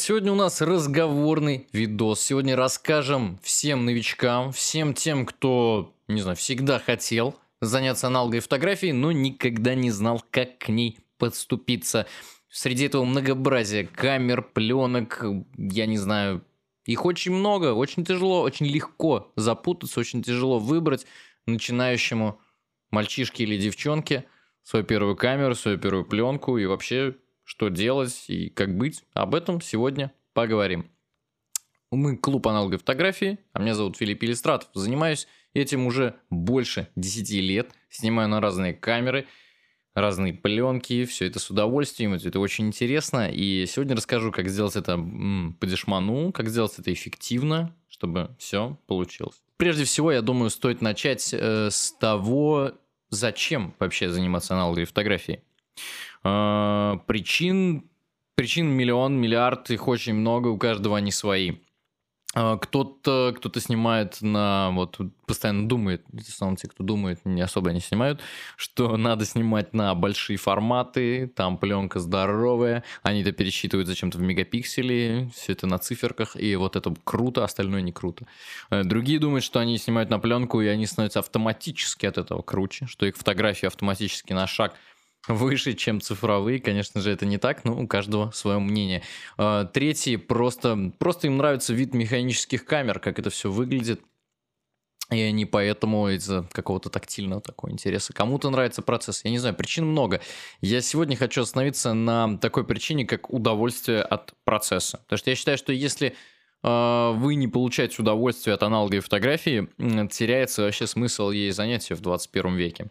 Сегодня у нас разговорный видос. Сегодня расскажем всем новичкам, всем тем, кто, не знаю, всегда хотел заняться аналоговой фотографией, но никогда не знал, как к ней подступиться. Среди этого многообразия камер, пленок, я не знаю, их очень много, очень тяжело, очень легко запутаться, очень тяжело выбрать начинающему мальчишке или девчонке свою первую камеру, свою первую пленку и вообще что делать и как быть. Об этом сегодня поговорим. Мы клуб аналоговой фотографии, а меня зовут Филипп Иллистратов. Занимаюсь этим уже больше 10 лет. Снимаю на разные камеры, разные пленки, все это с удовольствием, это очень интересно. И сегодня расскажу, как сделать это по дешману, как сделать это эффективно, чтобы все получилось. Прежде всего, я думаю, стоит начать э, с того, зачем вообще заниматься аналоговой фотографией. Э, причин, причин миллион, миллиард, их очень много, у каждого они свои. Э, кто-то кто снимает на... Вот постоянно думает, основном те, кто думает, не особо не снимают, что надо снимать на большие форматы, там пленка здоровая, они это пересчитывают зачем-то в мегапиксели, все это на циферках, и вот это круто, остальное не круто. Э, другие думают, что они снимают на пленку, и они становятся автоматически от этого круче, что их фотографии автоматически на шаг выше, чем цифровые. Конечно же, это не так, но у каждого свое мнение. А, третий, просто, просто им нравится вид механических камер, как это все выглядит. И они поэтому из-за какого-то тактильного такого интереса. Кому-то нравится процесс. Я не знаю, причин много. Я сегодня хочу остановиться на такой причине, как удовольствие от процесса. Потому что я считаю, что если э, вы не получаете удовольствие от аналоговой фотографии, теряется вообще смысл ей занятия в 21 веке.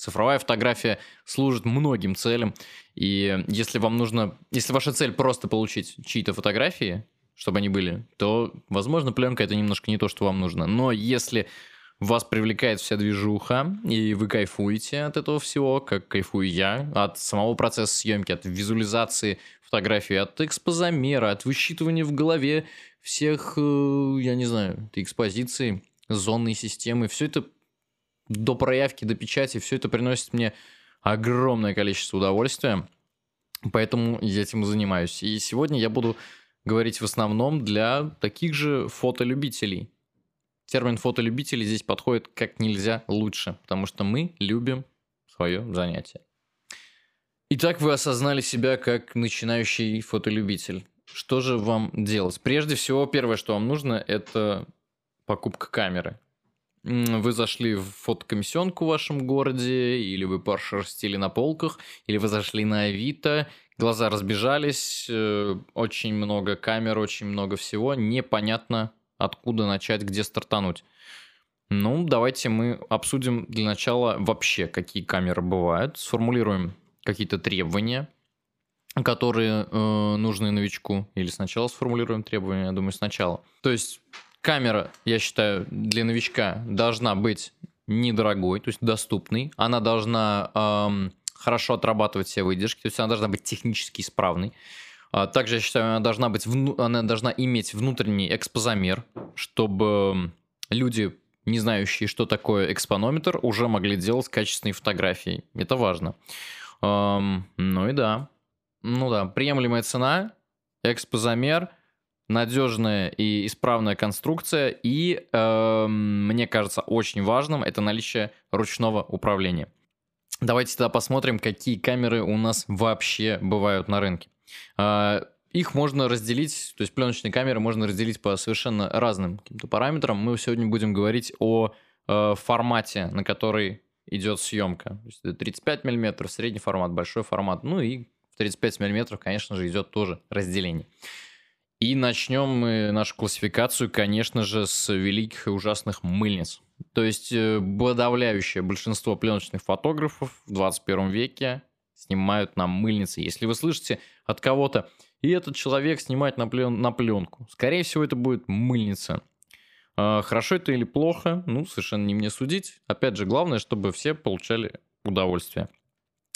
Цифровая фотография служит многим целям. И если вам нужно, если ваша цель просто получить чьи-то фотографии, чтобы они были, то, возможно, пленка это немножко не то, что вам нужно. Но если вас привлекает вся движуха, и вы кайфуете от этого всего, как кайфую я, от самого процесса съемки, от визуализации фотографии, от экспозамера, от высчитывания в голове всех, э, я не знаю, экспозиций, зонной системы, все это до проявки, до печати, все это приносит мне огромное количество удовольствия, поэтому я этим занимаюсь. И сегодня я буду говорить в основном для таких же фотолюбителей. Термин фотолюбители здесь подходит как нельзя лучше, потому что мы любим свое занятие. Итак, вы осознали себя как начинающий фотолюбитель. Что же вам делать? Прежде всего, первое, что вам нужно, это покупка камеры вы зашли в фотокомиссионку в вашем городе, или вы пошерстили на полках, или вы зашли на Авито, глаза разбежались, э, очень много камер, очень много всего, непонятно откуда начать, где стартануть. Ну, давайте мы обсудим для начала вообще, какие камеры бывают, сформулируем какие-то требования, которые э, нужны новичку, или сначала сформулируем требования, я думаю, сначала. То есть Камера, я считаю, для новичка должна быть недорогой, то есть доступной. Она должна эм, хорошо отрабатывать все выдержки, то есть она должна быть технически исправной. А также, я считаю, она должна, быть, она должна иметь внутренний экспозамер, чтобы люди, не знающие, что такое экспонометр, уже могли делать качественные фотографии. Это важно. Эм, ну и да. Ну да, приемлемая цена, экспозамер – надежная и исправная конструкция, и э, мне кажется очень важным это наличие ручного управления. Давайте тогда посмотрим, какие камеры у нас вообще бывают на рынке. Э, их можно разделить, то есть пленочные камеры можно разделить по совершенно разным каким-то параметрам. Мы сегодня будем говорить о э, формате, на который идет съемка. То есть это 35 мм, средний формат, большой формат. Ну и в 35 мм, конечно же, идет тоже разделение. И начнем мы нашу классификацию, конечно же, с великих и ужасных мыльниц. То есть э, подавляющее большинство пленочных фотографов в 21 веке снимают на мыльнице. Если вы слышите от кого-то, и этот человек снимает на, плен, на пленку, скорее всего, это будет мыльница. А, хорошо это или плохо, ну, совершенно не мне судить. Опять же, главное, чтобы все получали удовольствие.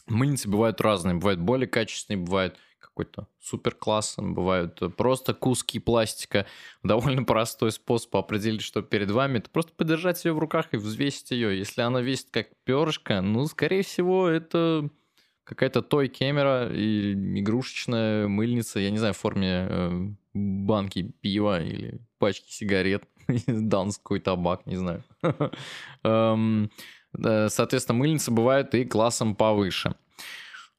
Мыльницы бывают разные, бывают более качественные, бывают какой-то супер класс, бывают просто куски пластика. Довольно простой способ определить, что перед вами, это просто подержать ее в руках и взвесить ее. Если она весит как перышко, ну, скорее всего, это какая-то той камера и игрушечная мыльница, я не знаю, в форме э, банки пива или пачки сигарет, данский табак, не знаю. Эм, соответственно, мыльницы бывают и классом повыше.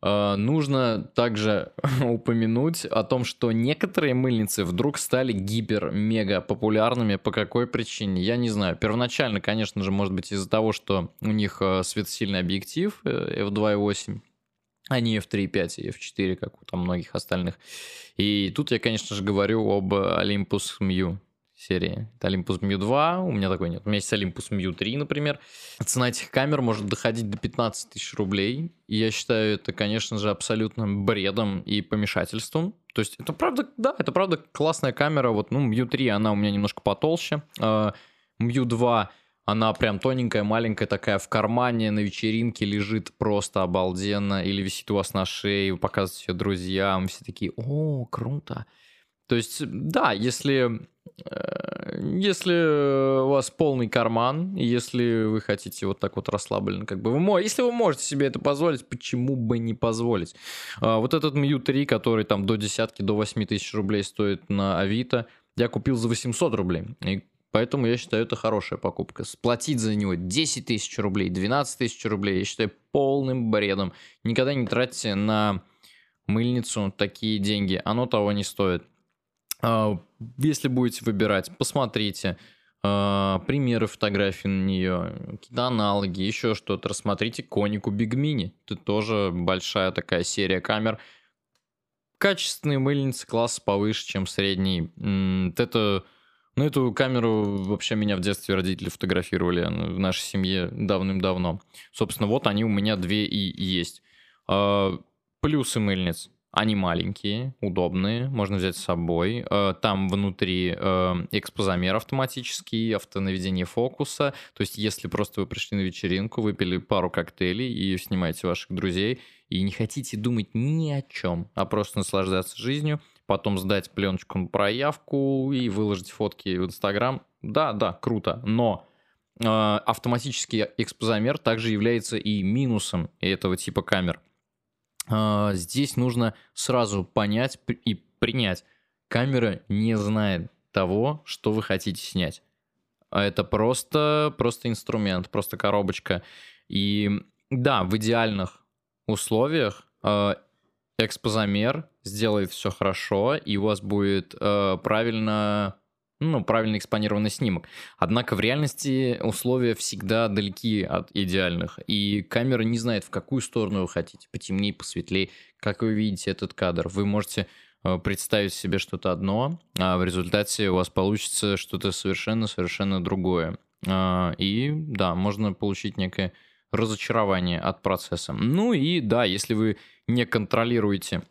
Э, нужно также упомянуть о том, что некоторые мыльницы вдруг стали гипер-мега популярными. По какой причине? Я не знаю. Первоначально, конечно же, может быть из-за того, что у них э, светосильный объектив f2.8, а не f3.5 и f4, как у там многих остальных. И тут я, конечно же, говорю об Olympus Mu серии. Это Olympus Mu 2, у меня такой нет. У меня есть Olympus Mu 3, например. Цена этих камер может доходить до 15 тысяч рублей. И я считаю это, конечно же, абсолютно бредом и помешательством. То есть это правда, да, это правда классная камера. Вот, ну, Mu 3, она у меня немножко потолще. Mu 2 она прям тоненькая, маленькая такая в кармане, на вечеринке лежит просто обалденно. Или висит у вас на шее, вы показываете ее друзьям, все такие, о, круто. То есть, да, если, э, если у вас полный карман, если вы хотите вот так вот расслабленно, как бы вы, если вы можете себе это позволить, почему бы не позволить? А, вот этот Мью 3, который там до десятки, до 8 тысяч рублей стоит на Авито, я купил за 800 рублей. И Поэтому я считаю, это хорошая покупка. Сплатить за него 10 тысяч рублей, 12 тысяч рублей, я считаю полным бредом. Никогда не тратьте на мыльницу такие деньги. Оно того не стоит. А, если будете выбирать, посмотрите а, примеры фотографий на нее, какие-то аналоги, еще что-то. Рассмотрите Конику Big Mini. Это тоже большая такая серия камер. Качественные мыльницы класс повыше, чем средний. Это ну, эту камеру вообще меня в детстве родители фотографировали в нашей семье давным-давно. Собственно, вот они у меня две и есть. А, плюсы мыльниц. Они маленькие, удобные, можно взять с собой. А, там внутри а, экспозамер автоматический, автонаведение фокуса. То есть, если просто вы пришли на вечеринку, выпили пару коктейлей и снимаете ваших друзей, и не хотите думать ни о чем, а просто наслаждаться жизнью – потом сдать пленочку на проявку и выложить фотки в Инстаграм. Да, да, круто, но э, автоматический экспозамер также является и минусом этого типа камер. Э, здесь нужно сразу понять и принять. Камера не знает того, что вы хотите снять. А это просто, просто инструмент, просто коробочка. И да, в идеальных условиях э, экспозамер сделает все хорошо, и у вас будет э, правильно ну, правильно экспонированный снимок. Однако в реальности условия всегда далеки от идеальных, и камера не знает, в какую сторону вы хотите, потемнее, посветлее, как вы видите этот кадр. Вы можете э, представить себе что-то одно, а в результате у вас получится что-то совершенно-совершенно другое. Э, и да, можно получить некое разочарование от процесса. Ну и да, если вы не контролируете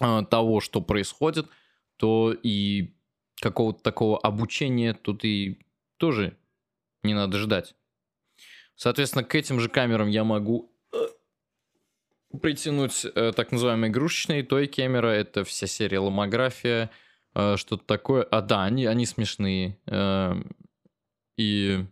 э, того, что происходит, то и какого-то такого обучения тут и тоже не надо ждать. Соответственно, к этим же камерам я могу э, притянуть э, так называемые игрушечные той камера. Это вся серия ломография, э, что-то такое. А да, они, они смешные. Э, и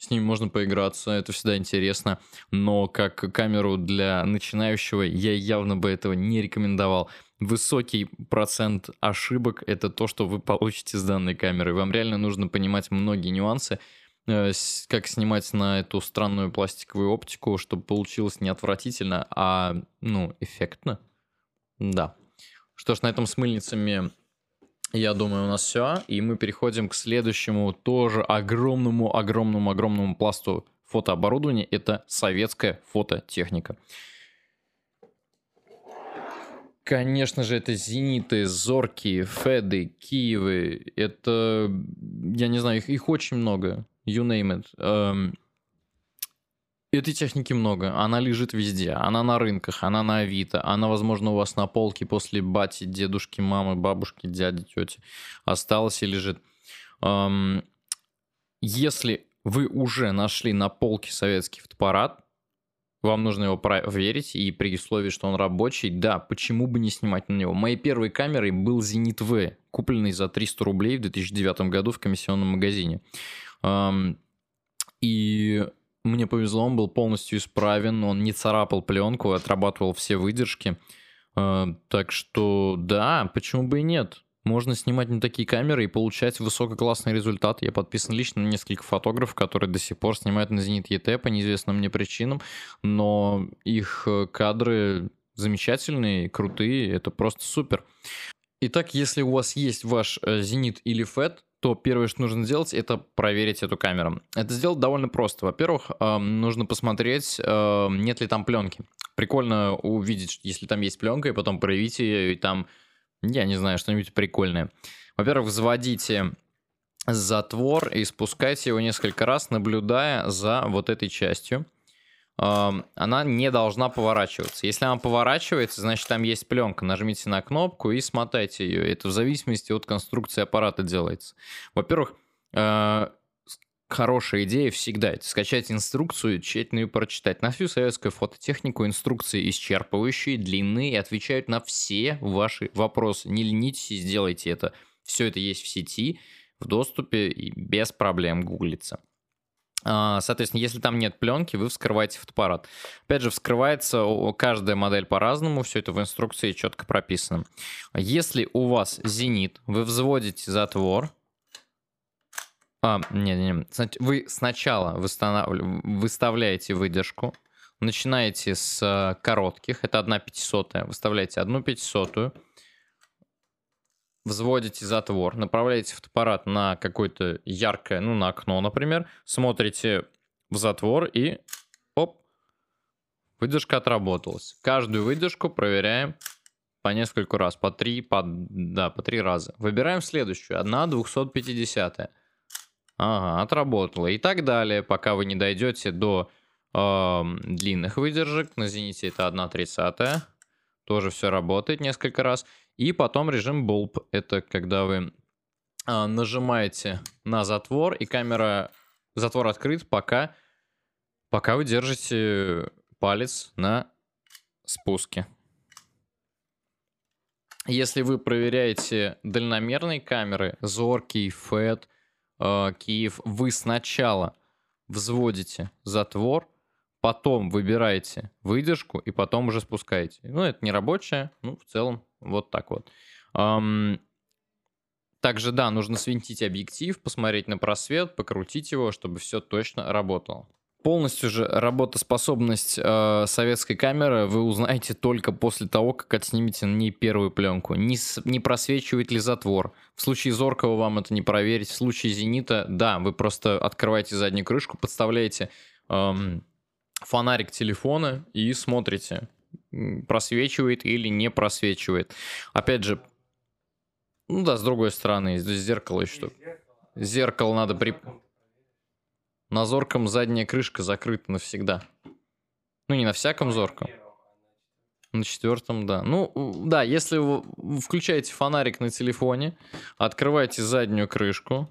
с ним можно поиграться, это всегда интересно, но как камеру для начинающего я явно бы этого не рекомендовал. Высокий процент ошибок — это то, что вы получите с данной камерой. Вам реально нужно понимать многие нюансы, э, как снимать на эту странную пластиковую оптику, чтобы получилось не отвратительно, а, ну, эффектно. Да. Что ж, на этом с мыльницами я думаю, у нас все. И мы переходим к следующему тоже огромному, огромному, огромному пласту фотооборудования. Это советская фототехника. Конечно же, это зениты, зорки, феды, киевы. Это, я не знаю, их, их очень много. You name it. Эм, Этой техники много, она лежит везде, она на рынках, она на Авито, она, возможно, у вас на полке после бати, дедушки, мамы, бабушки, дяди, тети осталась и лежит. Если вы уже нашли на полке советский фотоаппарат, вам нужно его проверить, и при условии, что он рабочий, да, почему бы не снимать на него. Моей первой камерой был Zenit V, купленный за 300 рублей в 2009 году в комиссионном магазине. И мне повезло, он был полностью исправен, он не царапал пленку, отрабатывал все выдержки. Э, так что да, почему бы и нет? Можно снимать на такие камеры и получать высококлассный результат. Я подписан лично на несколько фотографов, которые до сих пор снимают на Зенит ЕТ по неизвестным мне причинам, но их э, кадры замечательные, крутые, это просто супер. Итак, если у вас есть ваш э, Зенит или FET, то первое, что нужно сделать, это проверить эту камеру. Это сделать довольно просто. Во-первых, нужно посмотреть, нет ли там пленки. Прикольно увидеть, если там есть пленка, и потом проявить ее, и там, я не знаю, что-нибудь прикольное. Во-первых, заводите затвор и спускайте его несколько раз, наблюдая за вот этой частью она не должна поворачиваться. Если она поворачивается, значит там есть пленка. Нажмите на кнопку и смотайте ее. Это в зависимости от конструкции аппарата делается. Во-первых, а, хорошая идея всегда скачать инструкцию, тщательно ее прочитать. На всю советскую фототехнику инструкции исчерпывающие, длинные и отвечают на все ваши вопросы. Не ленитесь и сделайте это. Все это есть в сети, в доступе и без проблем гуглится. А, соответственно, если там нет пленки, вы вскрываете фотоаппарат. Опять же, вскрывается каждая модель по-разному, все это в инструкции четко прописано. Если у вас зенит, вы взводите затвор. А, нет, нет, вы сначала выставляете выдержку, начинаете с э, коротких, это 1 пятисотая, выставляете 1 пятисотую, взводите затвор, направляете фотоаппарат на какое-то яркое, ну, на окно, например, смотрите в затвор и оп, выдержка отработалась. Каждую выдержку проверяем по нескольку раз, по три, по, да, по три раза. Выбираем следующую, одна 250 Ага, отработала. И так далее, пока вы не дойдете до э, длинных выдержек. На зените это 1 30 Тоже все работает несколько раз. И потом режим Bulb. Это когда вы а, нажимаете на затвор, и камера... Затвор открыт, пока, пока вы держите палец на спуске. Если вы проверяете дальномерные камеры, Зоркий, FET, э, Киев, вы сначала взводите затвор, потом выбираете выдержку и потом уже спускаете. Ну, это не рабочая, ну, в целом вот так вот. Также, да, нужно свинтить объектив, посмотреть на просвет, покрутить его, чтобы все точно работало. Полностью же работоспособность э, советской камеры вы узнаете только после того, как отснимете на ней первую пленку. Не, с, не просвечивает ли затвор. В случае зоркого вам это не проверить. В случае зенита, да, вы просто открываете заднюю крышку, подставляете эм, фонарик телефона и смотрите, просвечивает или не просвечивает. Опять же, ну да, с другой стороны, здесь зеркало еще. Зеркало надо при... На зорком задняя крышка закрыта навсегда. Ну, не на всяком зорком. На четвертом, да. Ну, да, если вы включаете фонарик на телефоне, открываете заднюю крышку,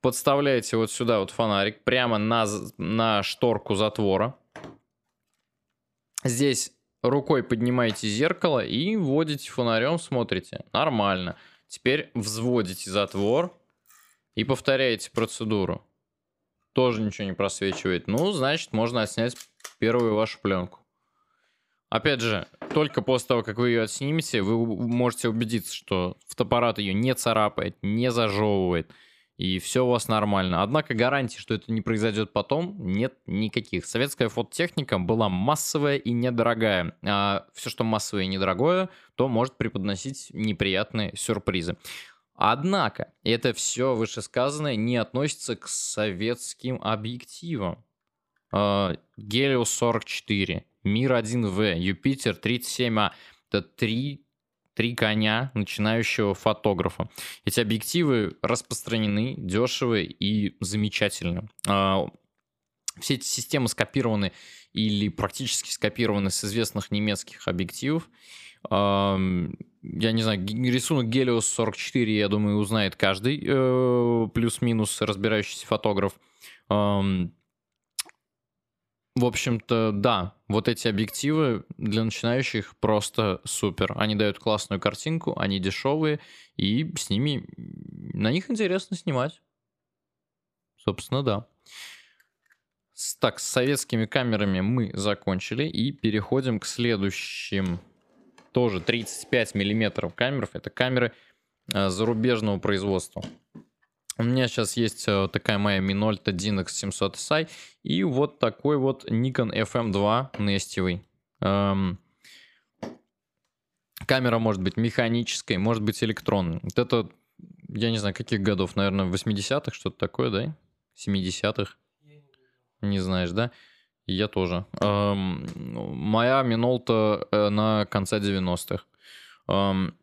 подставляете вот сюда вот фонарик прямо на, на шторку затвора, Здесь рукой поднимаете зеркало и вводите фонарем, смотрите. Нормально. Теперь взводите затвор и повторяете процедуру. Тоже ничего не просвечивает. Ну, значит, можно отснять первую вашу пленку. Опять же, только после того, как вы ее отснимете, вы можете убедиться, что фотоаппарат ее не царапает, не зажевывает и все у вас нормально. Однако гарантии, что это не произойдет потом, нет никаких. Советская фототехника была массовая и недорогая. А все, что массовое и недорогое, то может преподносить неприятные сюрпризы. Однако, это все вышесказанное не относится к советским объективам. Гелиос 44, Мир 1В, Юпитер 37А. Это три три коня начинающего фотографа. Эти объективы распространены, дешевые и замечательны. А, все эти системы скопированы или практически скопированы с известных немецких объективов. Я не знаю, рисунок Helios 44, я думаю, узнает каждый э, плюс-минус разбирающийся фотограф. В общем-то, да, вот эти объективы для начинающих просто супер. Они дают классную картинку, они дешевые, и с ними, на них интересно снимать. Собственно, да. Так, с советскими камерами мы закончили и переходим к следующим. Тоже 35 миллиметров камер. Это камеры э, зарубежного производства. У меня сейчас есть э, такая моя Minolta DINX 700 SI и вот такой вот Nikon FM2 нестевый. Эм, камера может быть механической, может быть электронной. Вот это, я не знаю, каких годов, наверное, 80-х, что-то такое, да? 70-х? Не знаешь, да? Я тоже. Эм, моя Минолта э, на конце 90-х. Эм,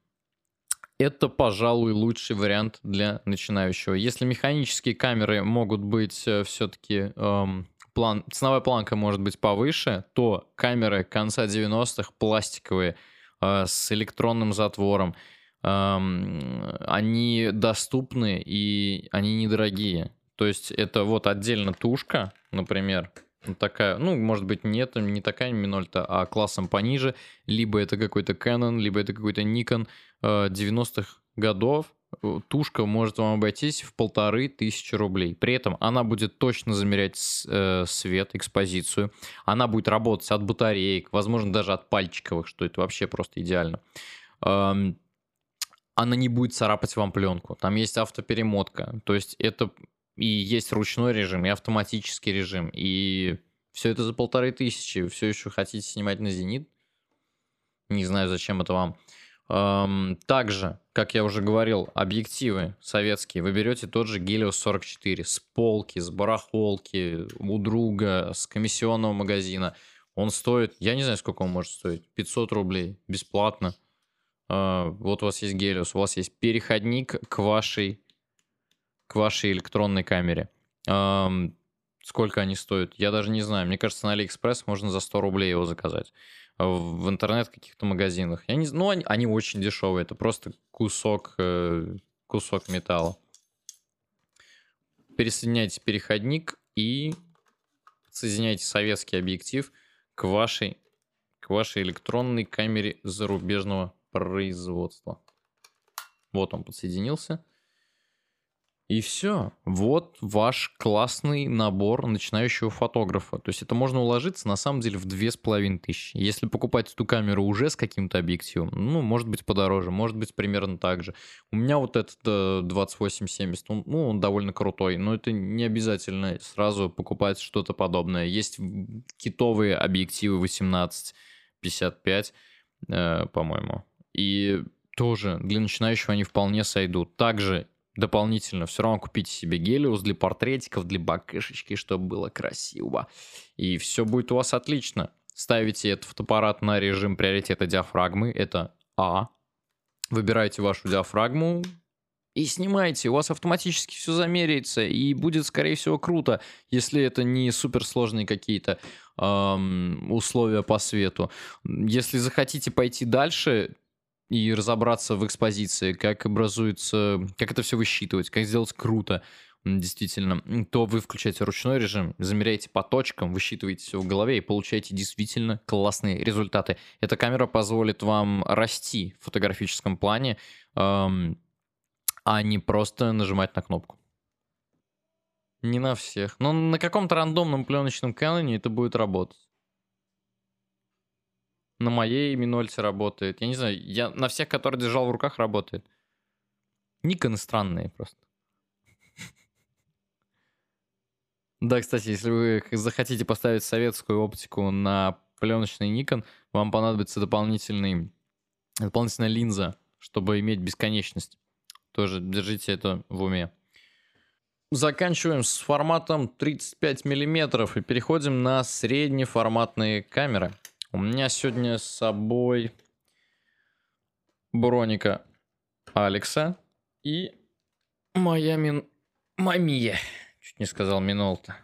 это, пожалуй, лучший вариант для начинающего. Если механические камеры могут быть э, все-таки эм, план, ценовая планка может быть повыше, то камеры конца 90-х пластиковые э, с электронным затвором, эм, они доступны и они недорогие. То есть это вот отдельно тушка, например, такая, ну, может быть, нет, не такая Минольта, а классом пониже, либо это какой-то Canon, либо это какой-то Nikon 90-х э, годов, э, тушка может вам обойтись в полторы тысячи рублей. При этом она будет точно замерять э, свет, экспозицию. Она будет работать от батареек, возможно, даже от пальчиковых, что это вообще просто идеально. Эм, она не будет царапать вам пленку. Там есть автоперемотка. То есть это и есть ручной режим, и автоматический режим, и все это за полторы тысячи. Все еще хотите снимать на Зенит? Не знаю, зачем это вам. Также, как я уже говорил, объективы советские. Вы берете тот же Helios 44 с полки, с барахолки, у друга, с комиссионного магазина. Он стоит, я не знаю, сколько он может стоить, 500 рублей, бесплатно. А, вот у вас есть Helios, у вас есть переходник к вашей вашей электронной камере. Сколько они стоят? Я даже не знаю. Мне кажется, на Алиэкспресс можно за 100 рублей его заказать. А в интернет каких-то магазинах. Я не Ну, они, они очень дешевые. Это просто кусок, э, кусок металла. Присоединяете переходник и соединяйте советский объектив к вашей, к вашей электронной камере зарубежного производства. Вот он подсоединился. И все. Вот ваш классный набор начинающего фотографа. То есть это можно уложиться на самом деле в две с половиной тысячи. Если покупать эту камеру уже с каким-то объективом, ну, может быть подороже, может быть примерно так же. У меня вот этот 2870, он, ну, он довольно крутой, но это не обязательно сразу покупать что-то подобное. Есть китовые объективы 18-55, э, по-моему. И тоже для начинающего они вполне сойдут. Также дополнительно все равно купите себе гелиус для портретиков, для бакешечки, чтобы было красиво. И все будет у вас отлично. Ставите этот фотоаппарат на режим приоритета диафрагмы, это А. Выбираете вашу диафрагму и снимайте. У вас автоматически все замеряется и будет, скорее всего, круто, если это не суперсложные какие-то эм, условия по свету. Если захотите пойти дальше, и разобраться в экспозиции, как образуется, как это все высчитывать, как сделать круто, действительно, то вы включаете ручной режим, замеряете по точкам, высчитываете все в голове и получаете действительно классные результаты. Эта камера позволит вам расти в фотографическом плане, эм, а не просто нажимать на кнопку. Не на всех. Но на каком-то рандомном пленочном канале это будет работать на моей Минольте работает. Я не знаю, я на всех, которые держал в руках, работает. Никоны странные просто. Да, кстати, если вы захотите поставить советскую оптику на пленочный Nikon, вам понадобится дополнительный, дополнительная линза, чтобы иметь бесконечность. Тоже держите это в уме. Заканчиваем с форматом 35 мм и переходим на среднеформатные камеры. У меня сегодня с собой Броника Алекса и моя мин... Мамия. Чуть не сказал Минолта.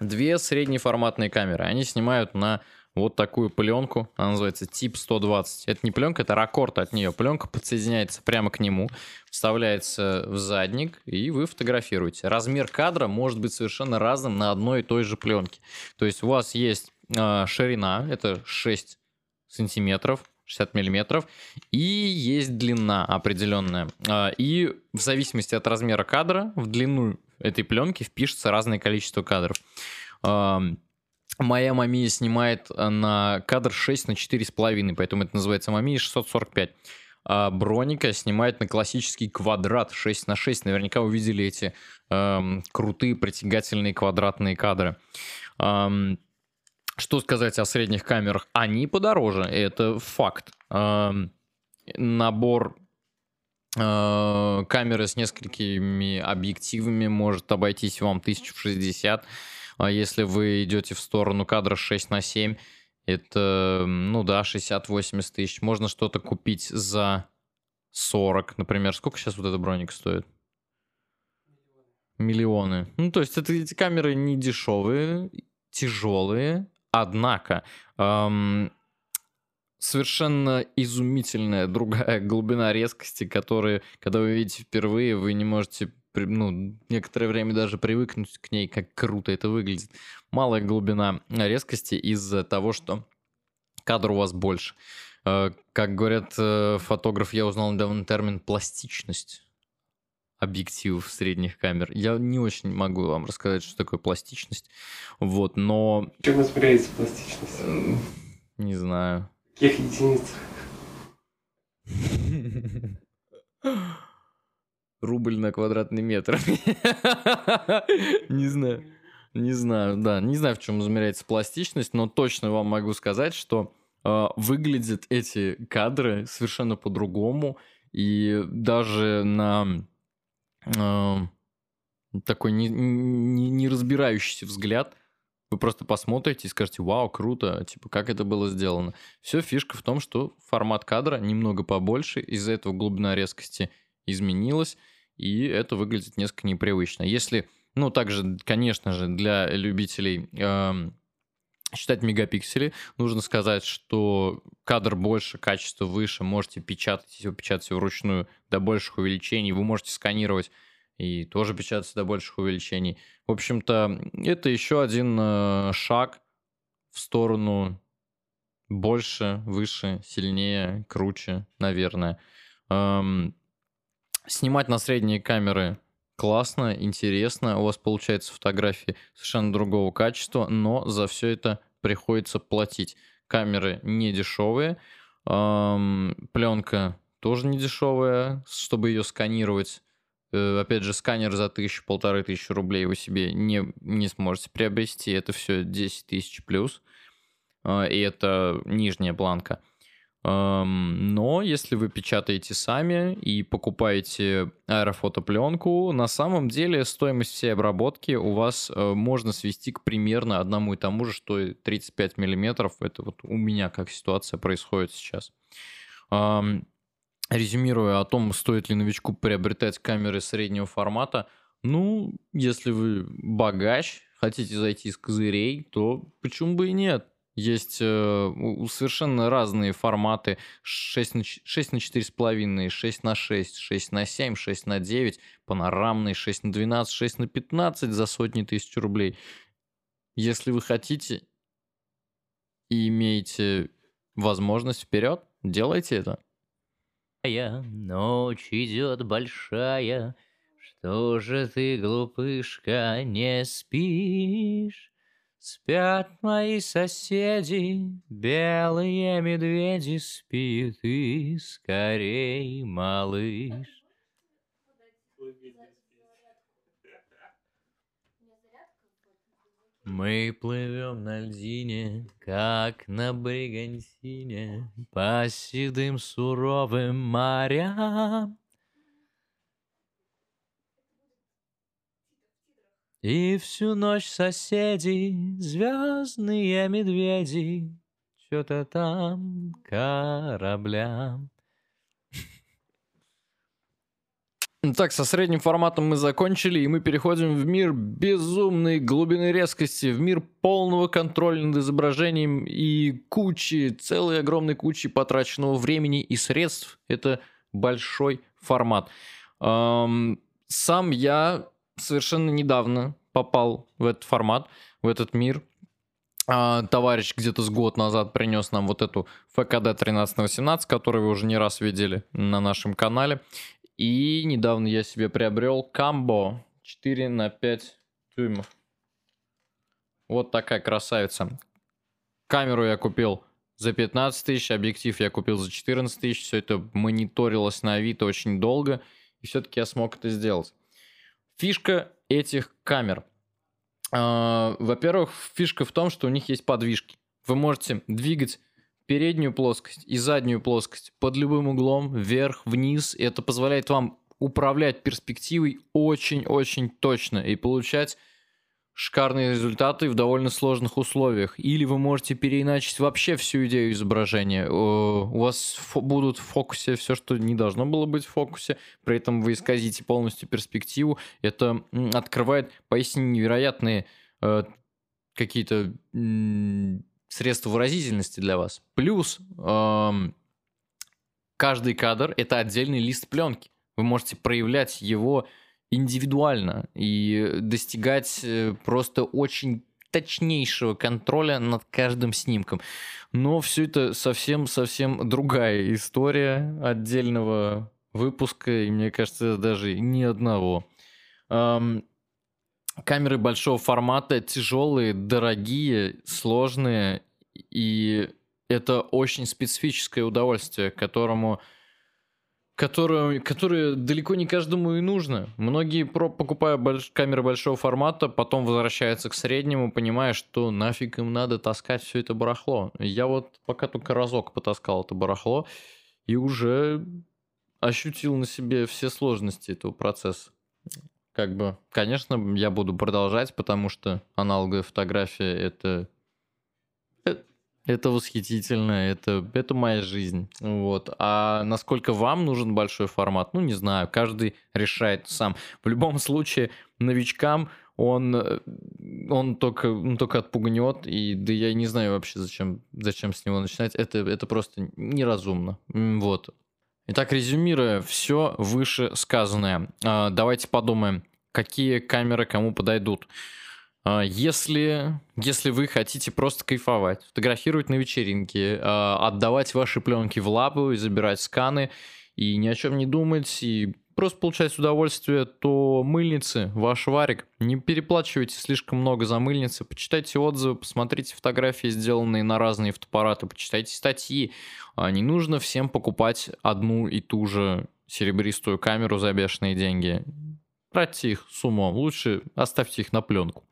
Две среднеформатные камеры. Они снимают на вот такую пленку. Она называется тип 120. Это не пленка, это ракорд от нее. Пленка подсоединяется прямо к нему, вставляется в задник, и вы фотографируете. Размер кадра может быть совершенно разным на одной и той же пленке. То есть у вас есть э, ширина, это 6 сантиметров, 60 миллиметров, и есть длина определенная. А, и в зависимости от размера кадра, в длину этой пленки впишется разное количество кадров. Моя Мамия снимает на кадр 6 на 4,5, поэтому это называется Мамия 645. А Броника снимает на классический квадрат 6 на 6. Наверняка вы видели эти эм, крутые притягательные квадратные кадры. Эм, что сказать о средних камерах? Они подороже, это факт. Эм, набор э, камеры с несколькими объективами может обойтись вам 1060. А если вы идете в сторону кадра 6 на 7, это, ну да, 60-80 тысяч. Можно что-то купить за 40, например. Сколько сейчас вот эта броник стоит? Миллионы. Ну, то есть это, эти камеры не дешевые, тяжелые, однако эм, совершенно изумительная другая глубина резкости, которую, когда вы видите впервые, вы не можете ну, некоторое время даже привыкнуть к ней, как круто это выглядит. Малая глубина резкости из-за того, что кадр у вас больше. Э, как говорят э, фотограф, я узнал недавно термин пластичность объективов средних камер. Я не очень могу вам рассказать, что такое пластичность. Вот, но... Чем измеряется пластичность? Не знаю. В каких единицах? Рубль на квадратный метр. Не знаю. Не знаю, да. Не знаю, в чем измеряется пластичность, но точно вам могу сказать, что э, выглядят эти кадры совершенно по-другому. И даже на э, такой не, не, не разбирающийся взгляд вы просто посмотрите и скажете, вау, круто, типа, как это было сделано. Все фишка в том, что формат кадра немного побольше, из-за этого глубина резкости изменилась, и это выглядит несколько непривычно. Если, ну, также, конечно же, для любителей э, считать мегапиксели, нужно сказать, что кадр больше, качество выше, можете печатать, если вы печатаете вручную до больших увеличений, вы можете сканировать и тоже печататься до больших увеличений. В общем-то, это еще один э, шаг в сторону больше, выше, сильнее, круче, наверное. Эм, Снимать на средние камеры классно, интересно. У вас получается фотографии совершенно другого качества, но за все это приходится платить. Камеры не дешевые, эм, пленка тоже не дешевая, чтобы ее сканировать. Э, опять же, сканер за тысячу, полторы тысячи рублей вы себе не, не сможете приобрести. Это все 10 тысяч плюс. Э, и это нижняя планка. Но если вы печатаете сами и покупаете аэрофотопленку, на самом деле стоимость всей обработки у вас э, можно свести к примерно одному и тому же, что и 35 миллиметров. Это вот у меня как ситуация происходит сейчас. Резюмируя о том, стоит ли новичку приобретать камеры среднего формата, ну, если вы богач, хотите зайти из козырей, то почему бы и нет? Есть э, совершенно разные форматы 6 на, 6 на 4,5, 6 на 6, 6 на 7, 6 на 9, панорамный 6 на 12, 6 на 15 за сотни тысяч рублей. Если вы хотите и имеете возможность вперед, делайте это. Ночь идет большая, что же ты, глупышка, не спишь? Спят мои соседи, белые медведи, спит и скорей, малыш. Мы плывем на льдине, как на бригантине, По седым суровым морям. И всю ночь соседи, звездные медведи, Что-то там кораблям. Так, со средним форматом мы закончили, и мы переходим в мир безумной глубины резкости, в мир полного контроля над изображением и кучи, целой огромной кучи потраченного времени и средств. Это большой формат. Эм, сам я совершенно недавно попал в этот формат, в этот мир. А, товарищ где-то с год назад принес нам вот эту ФКД 1318, которую вы уже не раз видели на нашем канале. И недавно я себе приобрел Камбо 4 на 5 дюймов. Вот такая красавица. Камеру я купил за 15 тысяч, объектив я купил за 14 тысяч. Все это мониторилось на Авито очень долго. И все-таки я смог это сделать. Фишка этих камер. А, во-первых, фишка в том, что у них есть подвижки. Вы можете двигать переднюю плоскость и заднюю плоскость под любым углом, вверх, вниз. И это позволяет вам управлять перспективой очень-очень точно и получать шикарные результаты в довольно сложных условиях. Или вы можете переиначить вообще всю идею изображения. У вас будут в фокусе все, что не должно было быть в фокусе, при этом вы исказите полностью перспективу. Это открывает поистине невероятные э, какие-то э, средства выразительности для вас. Плюс э, каждый кадр — это отдельный лист пленки. Вы можете проявлять его индивидуально и достигать э, просто очень точнейшего контроля над каждым снимком. Но все это совсем-совсем другая история отдельного выпуска, и мне кажется, даже ни одного. Эм, камеры большого формата тяжелые, дорогие, сложные, и это очень специфическое удовольствие, которому которое, которое далеко не каждому и нужно. Многие про, покупая больш, камеры большого формата, потом возвращаются к среднему, понимая, что нафиг им надо таскать все это барахло. Я вот пока только разок потаскал это барахло и уже ощутил на себе все сложности этого процесса. Как бы, конечно, я буду продолжать, потому что аналоговая фотография это это восхитительно, это, это моя жизнь. Вот. А насколько вам нужен большой формат, ну, не знаю, каждый решает сам. В любом случае, новичкам он, он только, он только отпугнет, и да я не знаю вообще, зачем, зачем с него начинать. Это, это просто неразумно. Вот. Итак, резюмируя все выше сказанное, а, давайте подумаем, какие камеры кому подойдут. А, если, если вы хотите просто кайфовать, фотографировать на вечеринке, а, отдавать ваши пленки в лабу и забирать сканы, и ни о чем не думать, и просто получать удовольствие, то мыльницы, ваш варик, не переплачивайте слишком много за мыльницы, почитайте отзывы, посмотрите фотографии, сделанные на разные фотоаппараты, почитайте статьи. А, не нужно всем покупать одну и ту же серебристую камеру за бешеные деньги. Тратьте их с умом, лучше оставьте их на пленку.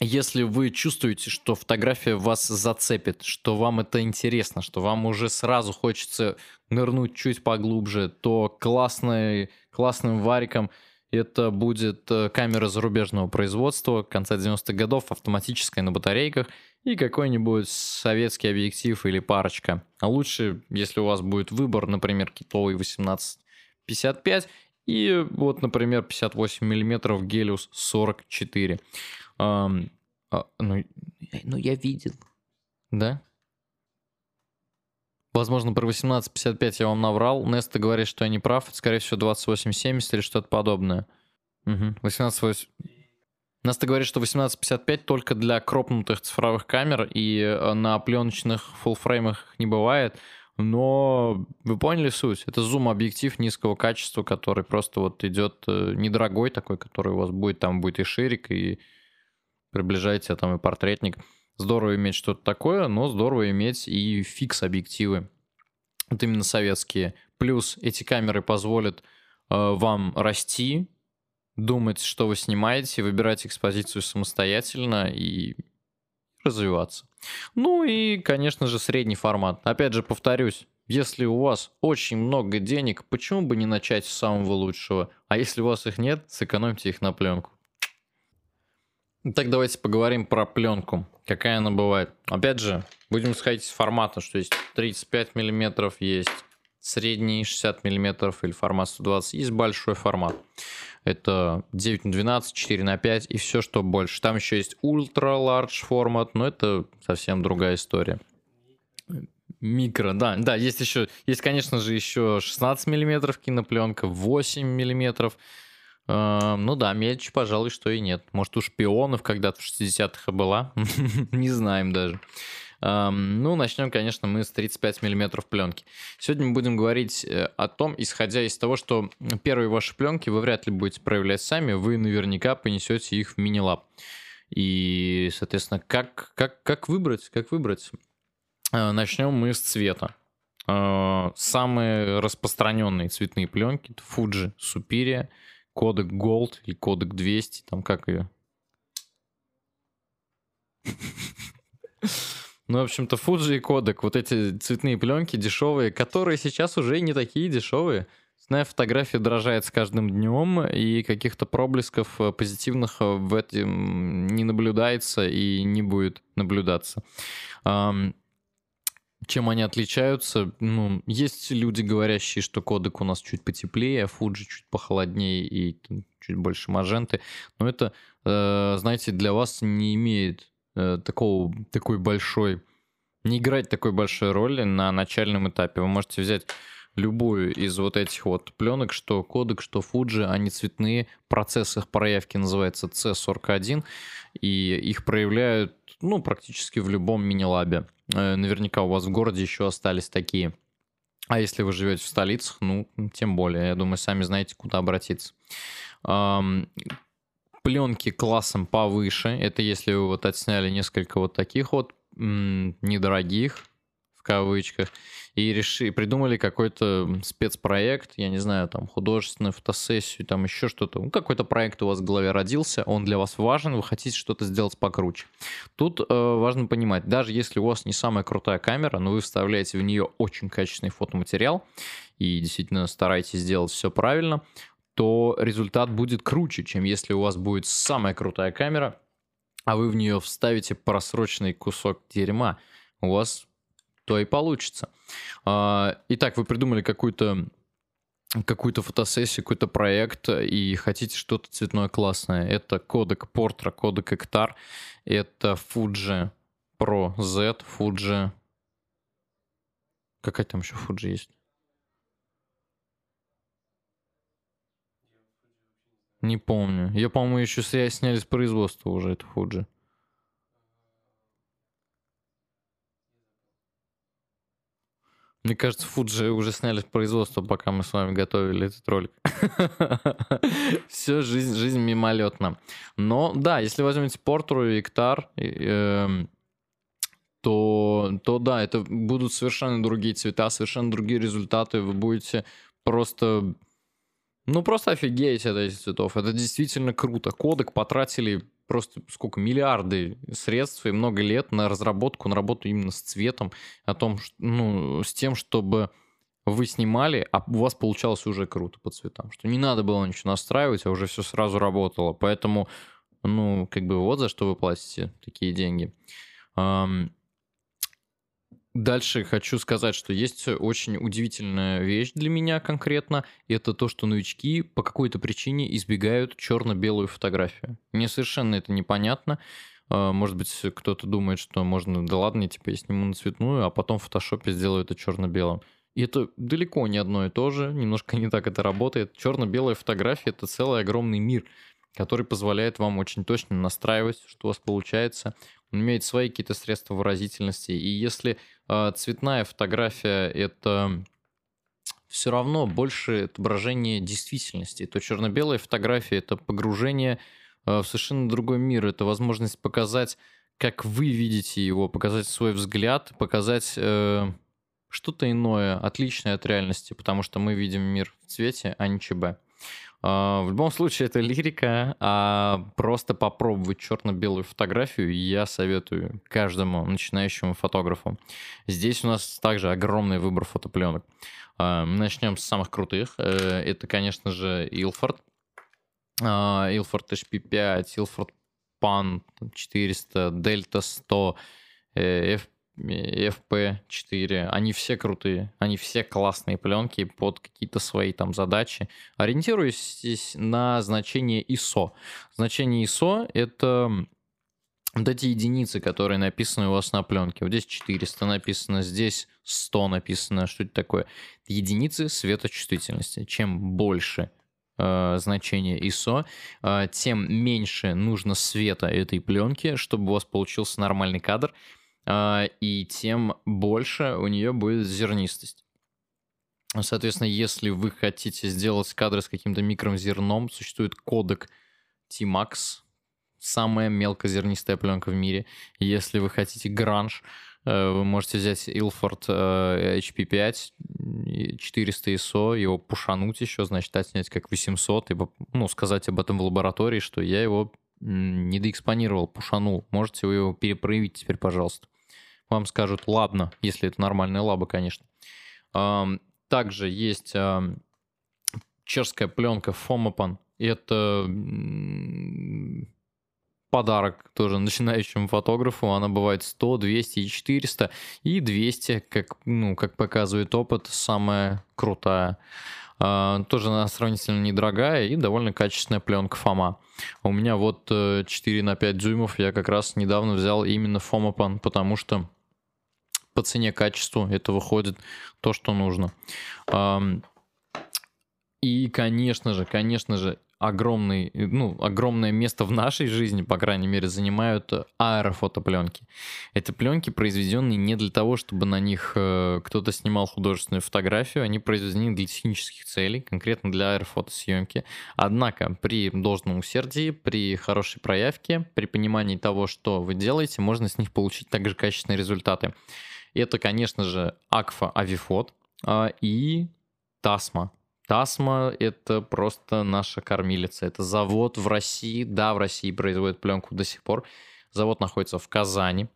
Если вы чувствуете, что фотография вас зацепит, что вам это интересно, что вам уже сразу хочется нырнуть чуть поглубже, то классный, классным вариком это будет э, камера зарубежного производства конца 90-х годов, автоматическая на батарейках и какой-нибудь советский объектив или парочка. А лучше, если у вас будет выбор, например, китовый 1855 и вот, например, 58 миллиметров Гелиус 44. А, ну, ну, я видел. Да? Возможно, про 1855 я вам наврал. Неста говорит, что я не прав. скорее всего, 2870 или что-то подобное. Угу. 1880... Неста говорит, что 1855 только для кропнутых цифровых камер, и э, на пленочных фуллфреймах не бывает. Но вы поняли суть? Это зум-объектив низкого качества, который просто вот идет э, недорогой такой, который у вас будет, там будет и ширик, и приближайте, а там и портретник. Здорово иметь что-то такое, но здорово иметь и фикс-объективы. Вот именно советские. Плюс эти камеры позволят э, вам расти, думать, что вы снимаете, выбирать экспозицию самостоятельно и развиваться. Ну и, конечно же, средний формат. Опять же, повторюсь, если у вас очень много денег, почему бы не начать с самого лучшего? А если у вас их нет, сэкономьте их на пленку. Так давайте поговорим про пленку. Какая она бывает. Опять же, будем исходить из формата, что есть 35 миллиметров, есть средний 60 миллиметров или формат 120, есть большой формат. Это 9 на 12, 4 на 5 и все, что больше. Там еще есть ультра large формат, но это совсем другая история. Микро, да, да, есть еще, есть, конечно же, еще 16 миллиметров кинопленка, 8 миллиметров. Э, ну да, мельче, пожалуй, что и нет. Может, у шпионов когда-то в 60-х была, не знаем даже. Ну, начнем, конечно, мы с 35 миллиметров пленки. Сегодня мы будем говорить э, о том, исходя из того, что первые ваши пленки вы вряд ли будете проявлять сами, вы наверняка понесете их в мини-лаб. И, соответственно, как, как, как выбрать? Как выбрать? Э, начнем мы с цвета. Э, самые распространенные цветные пленки это Fuji Superior, кодек Gold или кодек 200, там как ее? Ну, в общем-то, Fuji и Kodak, вот эти цветные пленки дешевые, которые сейчас уже не такие дешевые. Цена фотография дорожает с каждым днем, и каких-то проблесков э, позитивных э, в этом не наблюдается и не будет наблюдаться. Чем они отличаются? Ну, есть люди, говорящие, что кодек у нас чуть потеплее, а Fuji чуть похолоднее и чуть больше маженты. Но это, э, знаете, для вас не имеет э, такого, такой большой, не играть такой большой роли на начальном этапе. Вы можете взять любую из вот этих вот пленок, что кодек, что Fuji, они цветные, процесс их проявки называется C41, и их проявляют, ну, практически в любом мини-лабе. Э, наверняка у вас в городе еще остались такие. А если вы живете в столицах, ну, тем более, я думаю, сами знаете, куда обратиться. Пленки классом повыше, это если вы вот отсняли несколько вот таких вот недорогих, кавычках, и решили, придумали какой-то спецпроект, я не знаю, там, художественную фотосессию, там еще что-то. Ну, какой-то проект у вас в голове родился, он для вас важен, вы хотите что-то сделать покруче. Тут э, важно понимать, даже если у вас не самая крутая камера, но вы вставляете в нее очень качественный фотоматериал, и действительно стараетесь сделать все правильно, то результат будет круче, чем если у вас будет самая крутая камера, а вы в нее вставите просроченный кусок дерьма. У вас то и получится. А, итак, вы придумали какую-то какую-то фотосессию, какой-то проект и хотите что-то цветное классное. Это кодек Portra, кодек Hectar, это Fuji Pro Z, Fuji... Какая там еще Fuji есть? Не помню. Я, по-моему, еще сняли с производства уже это Fuji. Мне кажется, Фуджи уже сняли производство, пока мы с вами готовили этот ролик. Все, жизнь, жизнь мимолетна. Но да, если возьмете Портру и Эктар, эм, то, то да, это будут совершенно другие цвета, совершенно другие результаты. Вы будете просто... Ну, просто офигеть от этих цветов. Это действительно круто. Кодек потратили просто сколько, миллиарды средств и много лет на разработку, на работу именно с цветом, о том, ну, с тем, чтобы вы снимали, а у вас получалось уже круто по цветам, что не надо было ничего настраивать, а уже все сразу работало. Поэтому, ну, как бы вот за что вы платите такие деньги. Дальше хочу сказать, что есть очень удивительная вещь для меня конкретно. Это то, что новички по какой-то причине избегают черно-белую фотографию. Мне совершенно это непонятно. А, может быть, кто-то думает, что можно, да ладно, типа я сниму на цветную, а потом в фотошопе сделаю это черно-белым. И это далеко не одно и то же, немножко не так это работает. Черно-белая фотография — это целый огромный мир, который позволяет вам очень точно настраивать, что у вас получается. Он имеет свои какие-то средства выразительности. И если цветная фотография это все равно больше отображение действительности, то черно-белая фотография это погружение э, в совершенно другой мир. Это возможность показать, как вы видите его, показать свой взгляд, показать э, что-то иное, отличное от реальности, потому что мы видим мир в цвете, а не ЧБ. А, в любом случае, это лирика, а просто попробовать черно-белую фотографию я советую каждому начинающему фотографу. Здесь у нас также огромный выбор фотопленок. А, начнем с самых крутых. Э, это, конечно же, Ilford. Ilford HP5, Ilford Pan 400, Delta 100, F FP4, они все крутые, они все классные пленки под какие-то свои там задачи. Ориентируюсь здесь на значение ISO. Значение ISO — это вот эти единицы, которые написаны у вас на пленке. Вот здесь 400 написано, здесь 100 написано. Что это такое? Единицы светочувствительности. Чем больше э, значение ISO, э, тем меньше нужно света этой пленки, чтобы у вас получился нормальный кадр. А, и тем больше у нее будет зернистость. Соответственно, если вы хотите сделать кадры с каким-то микрозерном, существует кодек T-Max, самая мелкозернистая пленка в мире. Если вы хотите гранж, э, вы можете взять Ilford э, HP5 400 ISO, его пушануть еще, значит, отснять как 800, и ну, сказать об этом в лаборатории, что я его не доэкспонировал, пушанул. Можете вы его перепроявить теперь, пожалуйста. Вам скажут, ладно, если это нормальная лаба, конечно. Также есть чешская пленка Fomopan. Это подарок тоже начинающему фотографу. Она бывает 100, 200 и 400. И 200, как, ну, как показывает опыт, самая крутая. Uh, тоже она сравнительно недорогая и довольно качественная пленка Фома. У меня вот 4 э, на 5 дюймов я как раз недавно взял именно Фомопан, потому что по цене качеству это выходит то, что нужно. И, конечно же, конечно же, огромный, ну, огромное место в нашей жизни, по крайней мере, занимают аэрофотопленки. Это пленки, произведенные не для того, чтобы на них э, кто-то снимал художественную фотографию, они произведены для технических целей, конкретно для аэрофотосъемки. Однако при должном усердии, при хорошей проявке, при понимании того, что вы делаете, можно с них получить также качественные результаты. Это, конечно же, Акфа Авифот э, и Тасма Тасма — это просто наша кормилица. Это завод в России. Да, в России производит пленку до сих пор. Завод находится в Казани.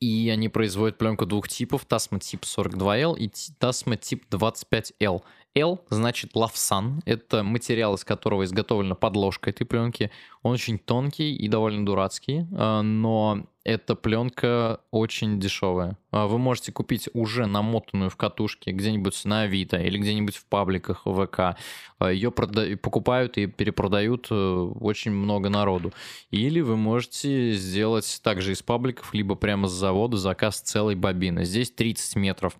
И они производят пленку двух типов. Тасма тип 42L и Тасма тип 25L. L значит лавсан. Это материал, из которого изготовлена подложка этой пленки. Он очень тонкий и довольно дурацкий, а, но эта пленка очень дешевая. А, вы можете купить уже намотанную в катушке где-нибудь на Авито или где-нибудь в пабликах ВК. А, Ее прода- покупают и перепродают э, очень много народу. Или вы можете сделать также из пабликов, либо прямо с завода заказ целой бобины. Здесь 30 метров.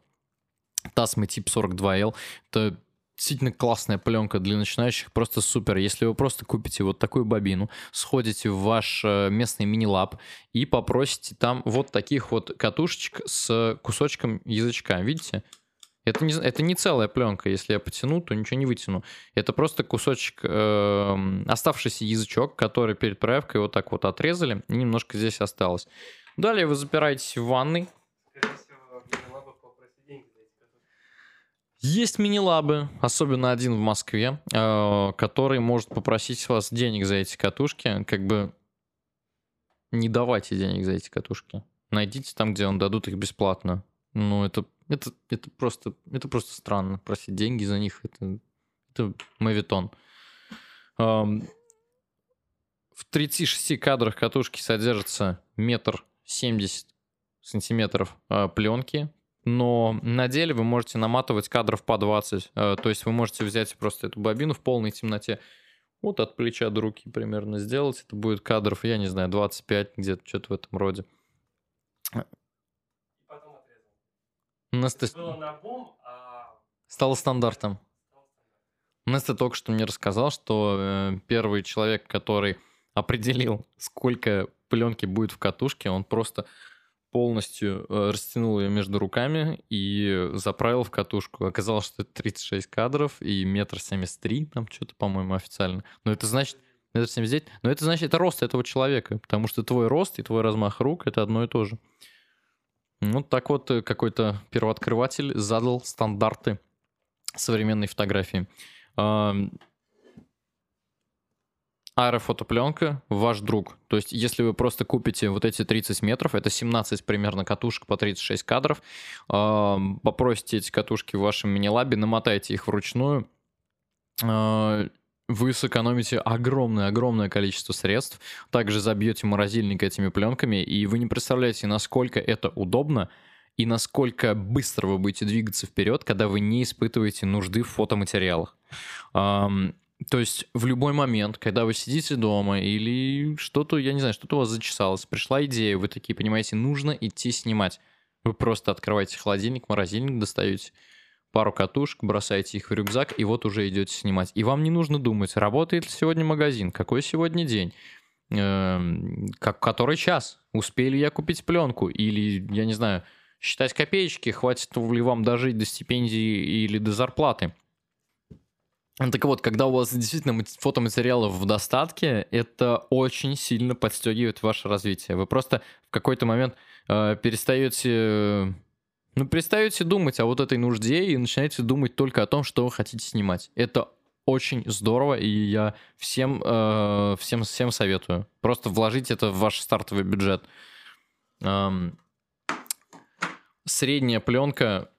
Тасмы тип 42L. Это действительно классная пленка для начинающих, просто супер. Если вы просто купите вот такую бобину, сходите в ваш э, местный мини-лаб и попросите там вот таких вот катушечек с кусочком язычка, видите? Это не, это не целая пленка, если я потяну, то ничего не вытяну. Это просто кусочек, э, оставшийся язычок, который перед проявкой вот так вот отрезали, и немножко здесь осталось. Далее вы запираетесь в ванной, Есть мини-лабы, особенно один в Москве, э, который может попросить вас денег за эти катушки. Как бы не давайте денег за эти катушки. Найдите там, где вам дадут их бесплатно. Ну, это, это, это, просто, это просто странно. Просить деньги за них, это, это мавитон. В 36 кадрах катушки содержится метр семьдесят сантиметров э, пленки, но на деле вы можете наматывать кадров по 20. Э, то есть вы можете взять просто эту бобину в полной темноте, вот от плеча до руки примерно сделать. Это будет кадров, я не знаю, 25, где-то что-то в этом роде. Настя... А Стало стандартом. Настя только что мне рассказал, что э, первый человек, который определил, сколько пленки будет в катушке, он просто полностью э, растянул ее между руками и заправил в катушку. Оказалось, что это 36 кадров и метр семьдесят три, там что-то, по-моему, официально. Но это значит, метр семьдесят но это значит, это рост этого человека, потому что твой рост и твой размах рук — это одно и то же. Ну, так вот, э, какой-то первооткрыватель задал стандарты современной фотографии аэрофотопленка ваш друг. То есть, если вы просто купите вот эти 30 метров, это 17 примерно катушек по 36 кадров, попросите эти катушки в вашем мини-лабе, намотайте их вручную, а, вы сэкономите огромное-огромное количество средств, также забьете морозильник этими пленками, и вы не представляете, насколько это удобно, и насколько быстро вы будете двигаться вперед, когда вы не испытываете нужды в фотоматериалах. То есть в любой момент, когда вы сидите дома или что-то, я не знаю, что-то у вас зачесалось, пришла идея, вы такие понимаете, нужно идти снимать. Вы просто открываете холодильник, морозильник, достаете пару катушек, бросаете их в рюкзак, и вот уже идете снимать. И вам не нужно думать, работает ли сегодня магазин, какой сегодня день, эм, как который час. Успели я купить пленку? Или, я не знаю, считать копеечки, хватит ли вам дожить до стипендии или до зарплаты. Так вот, когда у вас действительно фотоматериалов в достатке, это очень сильно подстегивает ваше развитие. Вы просто в какой-то момент э, перестаете, ну, перестаете думать о вот этой нужде и начинаете думать только о том, что вы хотите снимать. Это очень здорово, и я всем, э, всем, всем советую. Просто вложить это в ваш стартовый бюджет. Эм, средняя пленка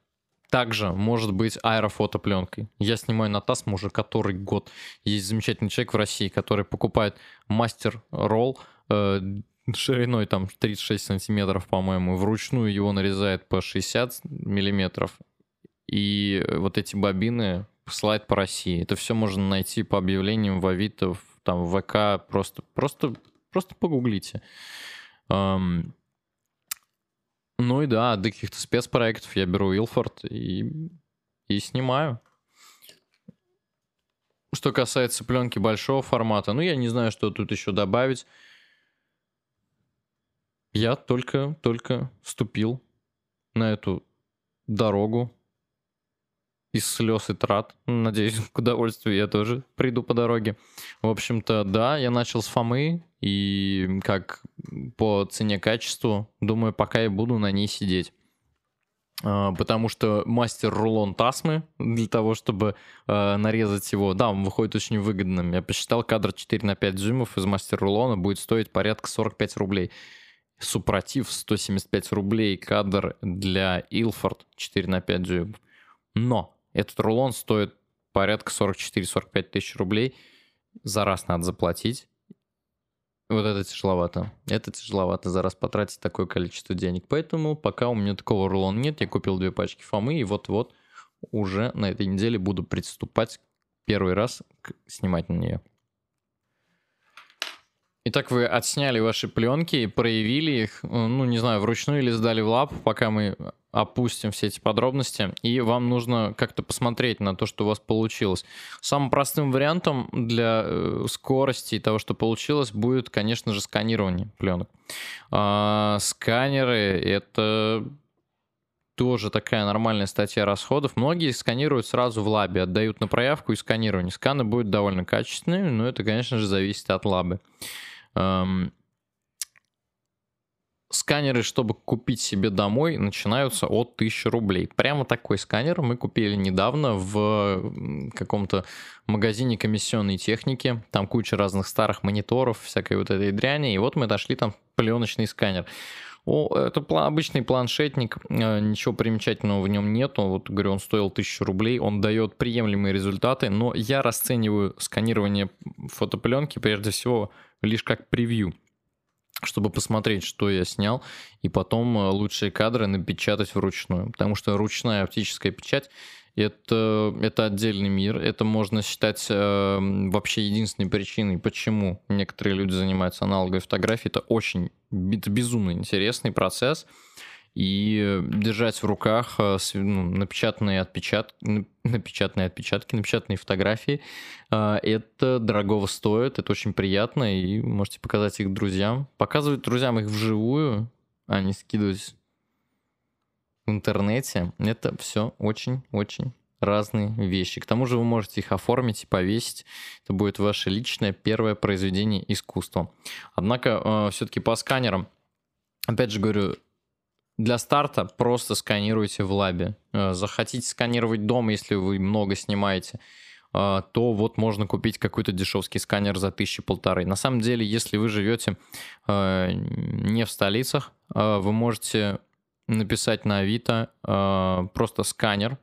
также может быть аэрофотопленкой. Я снимаю на ТАСМ уже который год. Есть замечательный человек в России, который покупает мастер ролл э, шириной там 36 сантиметров, по-моему, вручную его нарезает по 60 миллиметров. И вот эти бобины посылает по России. Это все можно найти по объявлениям в Авито, там в ВК, просто, просто, просто погуглите. Ну и да, до каких-то спецпроектов я беру Илфорд и, и снимаю. Что касается пленки большого формата, ну я не знаю, что тут еще добавить. Я только, только вступил на эту дорогу из слез и трат. Надеюсь, к удовольствию я тоже приду по дороге. В общем-то, да, я начал с Фомы, и как по цене-качеству, думаю, пока я буду на ней сидеть. А, потому что мастер рулон Тасмы для того, чтобы э, нарезать его, да, он выходит очень выгодным. Я посчитал, кадр 4 на 5 зумов из мастер рулона будет стоить порядка 45 рублей. Супротив 175 рублей кадр для Ilford 4 на 5 дюймов. Но этот рулон стоит порядка 44-45 тысяч рублей. За раз надо заплатить. Вот это тяжеловато. Это тяжеловато за раз потратить такое количество денег. Поэтому пока у меня такого рулона нет, я купил две пачки фомы и вот-вот уже на этой неделе буду приступать первый раз снимать на нее. Итак, вы отсняли ваши пленки, проявили их, ну, не знаю, вручную или сдали в лап, пока мы опустим все эти подробности, и вам нужно как-то посмотреть на то, что у вас получилось. Самым простым вариантом для э, скорости и того, что получилось, будет, конечно же, сканирование пленок. А, сканеры — это тоже такая нормальная статья расходов. Многие сканируют сразу в лабе, отдают на проявку и сканирование. Сканы будут довольно качественными, но это, конечно же, зависит от лабы. Сканеры, чтобы купить себе домой, начинаются от 1000 рублей. Прямо такой сканер мы купили недавно в каком-то магазине комиссионной техники. Там куча разных старых мониторов, всякой вот этой дряни. И вот мы нашли там пленочный сканер. О, это обычный планшетник, э, ничего примечательного в нем нет. Вот, говорю, он стоил 1000 рублей, он дает приемлемые результаты, но я расцениваю сканирование фотопленки прежде всего лишь как превью чтобы посмотреть, что я снял, и потом э, лучшие кадры напечатать вручную. Потому что ручная оптическая печать это, это отдельный мир. Это можно считать э, вообще единственной причиной, почему некоторые люди занимаются аналоговой фотографией. Это очень это безумно интересный процесс и держать в руках э, ну, напечатанные, отпечат... напечатанные отпечатки, напечатанные фотографии, э, это дорогого стоит, это очень приятно, и можете показать их друзьям. Показывать друзьям их вживую, а не скидывать в интернете, это все очень-очень разные вещи. К тому же вы можете их оформить и повесить. Это будет ваше личное первое произведение искусства. Однако э, все-таки по сканерам, опять же говорю, для старта просто сканируйте в лабе. Э, захотите сканировать дома, если вы много снимаете, э, то вот можно купить какой-то дешевский сканер за тысячи полторы. На самом деле, если вы живете э, не в столицах, вы можете написать на Авито просто сканер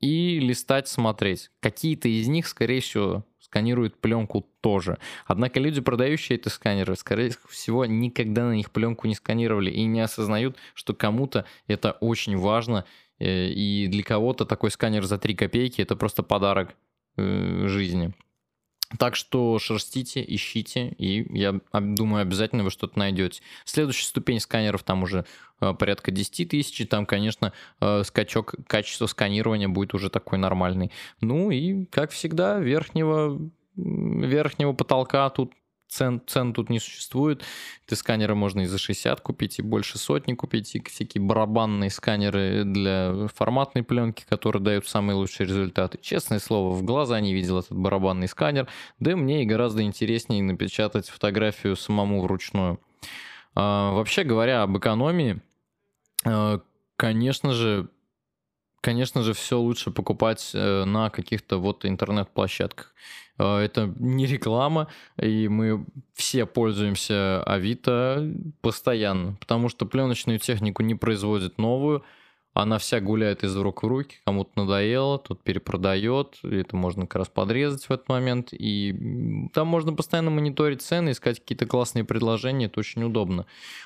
и листать, смотреть. Какие-то из них, скорее всего, сканируют пленку тоже. Однако люди, продающие эти сканеры, скорее всего, никогда на них пленку не сканировали и не осознают, что кому-то это очень важно, э, и для кого-то такой сканер за 3 копейки это просто подарок э, жизни. Так что шерстите, ищите, и я думаю, обязательно вы что-то найдете. Следующая ступень сканеров там уже э, порядка 10 тысяч, и там, конечно, э, скачок качества сканирования будет уже такой нормальный. Ну и, как всегда, верхнего, верхнего потолка тут цен, цен тут не существует. Эти сканеры можно и за 60 купить, и больше сотни купить, и всякие барабанные сканеры для форматной пленки, которые дают самые лучшие результаты. Честное слово, в глаза не видел этот барабанный сканер, да мне и гораздо интереснее напечатать фотографию самому вручную. А, вообще говоря об экономии, а, конечно же, конечно же, все лучше покупать э, на каких-то вот интернет-площадках. Э, это не реклама, и мы все пользуемся Авито постоянно, потому что пленочную технику не производят новую, она вся гуляет из рук в руки, кому-то надоело, тут перепродает, это можно как раз подрезать в этот момент, и там можно постоянно мониторить цены, искать какие-то классные предложения, это очень удобно.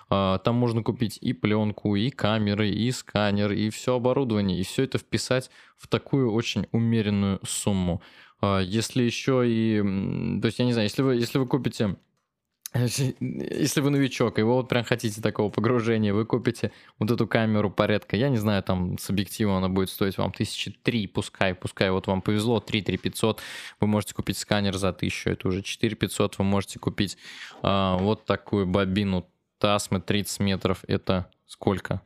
А, там можно купить и пленку, и камеры, и сканер, и все оборудование, и все это вписать в такую очень умеренную сумму. А, если еще и, то есть я не знаю, если вы, если вы купите если вы новичок, и вы вот прям хотите такого погружения, вы купите вот эту камеру порядка, я не знаю, там с объективом она будет стоить вам тысячи три, пускай, пускай вот вам повезло, 3 3 500, вы можете купить сканер за 1000, это уже 4 500, вы можете купить а, вот такую бобину Тасмы 30 метров, это сколько?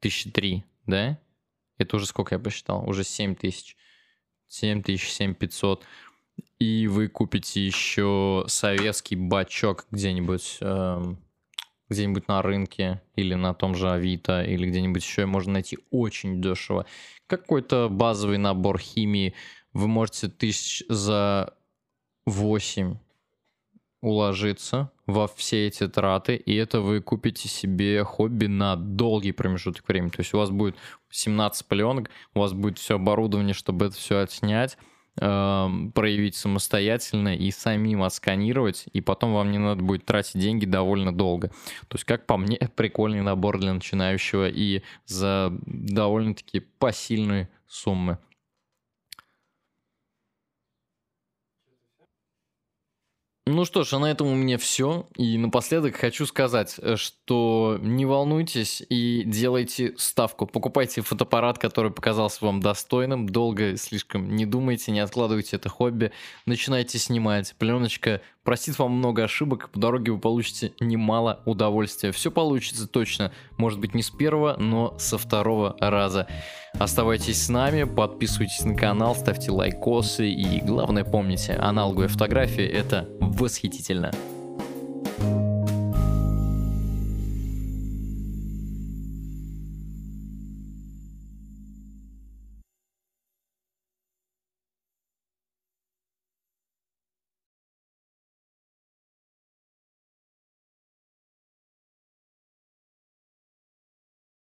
Тысячи три, да? Это уже сколько я посчитал? Уже 7 тысяч. 7 тысяч, 7 500 и вы купите еще советский бачок где-нибудь э, где-нибудь на рынке или на том же Авито или где-нибудь еще можно найти очень дешево. Какой-то базовый набор химии вы можете тысяч за 8 уложиться во все эти траты, и это вы купите себе хобби на долгий промежуток времени. То есть у вас будет 17 пленок, у вас будет все оборудование, чтобы это все отснять, Эм, проявить самостоятельно и самим отсканировать, и потом вам не надо будет тратить деньги довольно долго. То есть, как по мне, прикольный набор для начинающего и за довольно-таки посильные суммы. Ну что ж, а на этом у меня все. И напоследок хочу сказать, э, что не волнуйтесь и делайте ставку. Покупайте фотоаппарат, который показался вам достойным. Долго слишком не думайте, не откладывайте это хобби. Начинайте снимать. Пленочка простит вам много ошибок. По дороге вы получите немало удовольствия. Все получится точно. Может быть не с первого, но со второго раза. Оставайтесь с нами, подписывайтесь на канал, ставьте лайкосы и главное помните, аналоговая фотография это восхитительно.